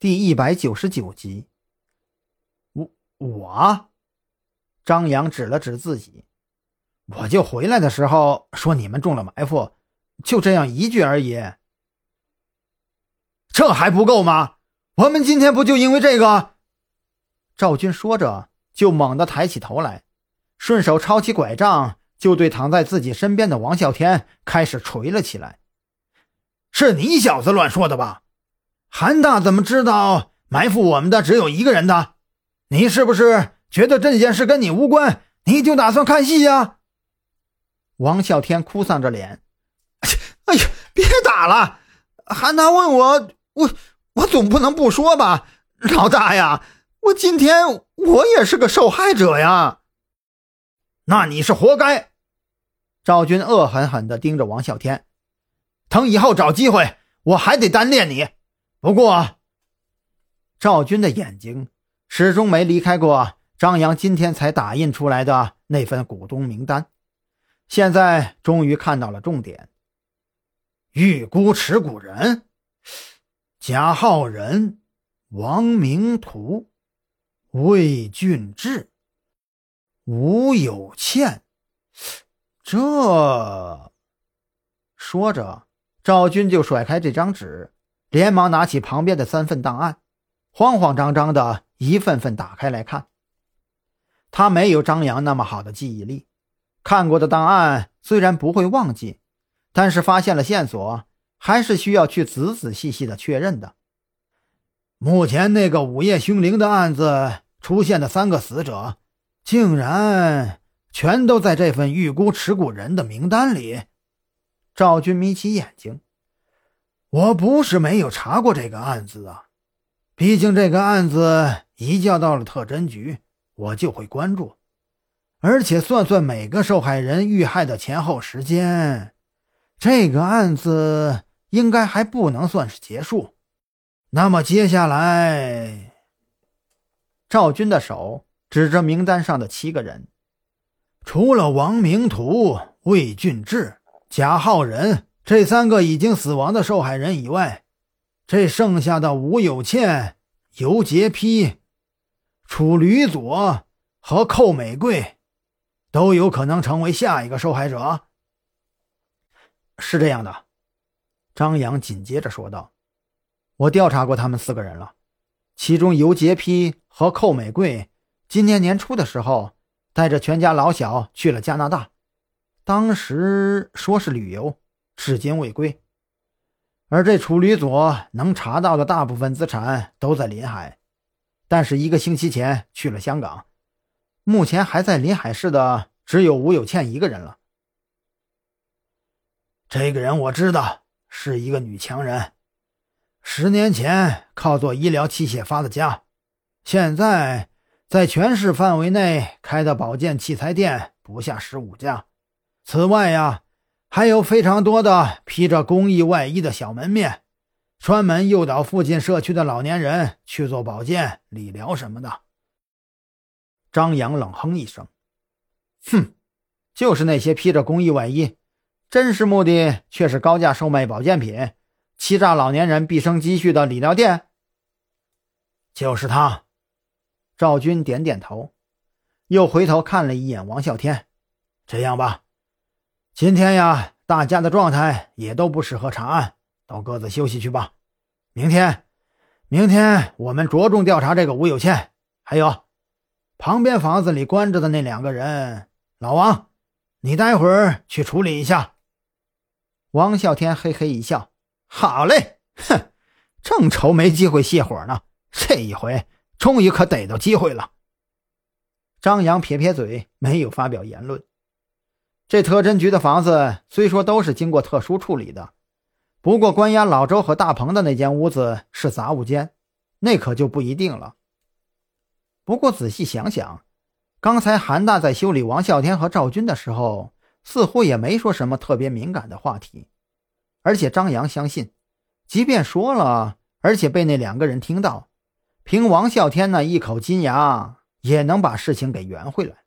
第一百九十九集。我我，张扬指了指自己，我就回来的时候说你们中了埋伏，就这样一句而已。这还不够吗？我们今天不就因为这个？赵军说着，就猛地抬起头来，顺手抄起拐杖，就对躺在自己身边的王啸天开始捶了起来。是你小子乱说的吧？韩大怎么知道埋伏我们的只有一个人的？你是不是觉得这件事跟你无关，你就打算看戏呀？王啸天哭丧着脸：“ 哎呀，别打了！韩大问我，我我总不能不说吧？老大呀，我今天我也是个受害者呀！那你是活该！”赵军恶狠狠地盯着王啸天。等以后找机会，我还得单练你。不过，赵军的眼睛始终没离开过张扬今天才打印出来的那份股东名单。现在终于看到了重点：预估持股人贾浩仁、王明图、魏俊志、吴有倩。这说着。赵军就甩开这张纸，连忙拿起旁边的三份档案，慌慌张张的一份份打开来看。他没有张扬那么好的记忆力，看过的档案虽然不会忘记，但是发现了线索，还是需要去仔仔细细的确认的。目前那个午夜凶铃的案子出现的三个死者，竟然全都在这份预估持股人的名单里。赵军眯起眼睛：“我不是没有查过这个案子啊，毕竟这个案子移交到了特侦局，我就会关注。而且算算每个受害人遇害的前后时间，这个案子应该还不能算是结束。那么接下来，赵军的手指着名单上的七个人，除了王明图、魏俊志。”贾浩仁这三个已经死亡的受害人以外，这剩下的吴有倩、尤杰丕、楚吕佐和寇美贵，都有可能成为下一个受害者。是这样的，张扬紧接着说道：“我调查过他们四个人了，其中尤杰丕和寇美贵今年年初的时候，带着全家老小去了加拿大。”当时说是旅游，至今未归。而这楚旅佐能查到的大部分资产都在临海，但是一个星期前去了香港。目前还在临海市的只有吴有倩一个人了。这个人我知道，是一个女强人，十年前靠做医疗器械发的家，现在在全市范围内开的保健器材店不下十五家。此外呀，还有非常多的披着公益外衣的小门面，专门诱导附近社区的老年人去做保健、理疗什么的。张扬冷哼一声：“哼，就是那些披着公益外衣，真实目的却是高价售卖保健品、欺诈老年人毕生积蓄的理疗店。”就是他。赵军点点头，又回头看了一眼王啸天：“这样吧。”今天呀，大家的状态也都不适合查案，都各自休息去吧。明天，明天我们着重调查这个吴有倩，还有旁边房子里关着的那两个人。老王，你待会儿去处理一下。王啸天嘿嘿一笑：“好嘞，哼，正愁没机会泄火呢，这一回终于可逮到机会了。”张扬撇撇嘴，没有发表言论。这特侦局的房子虽说都是经过特殊处理的，不过关押老周和大鹏的那间屋子是杂物间，那可就不一定了。不过仔细想想，刚才韩大在修理王啸天和赵军的时候，似乎也没说什么特别敏感的话题。而且张扬相信，即便说了，而且被那两个人听到，凭王啸天那一口金牙，也能把事情给圆回来。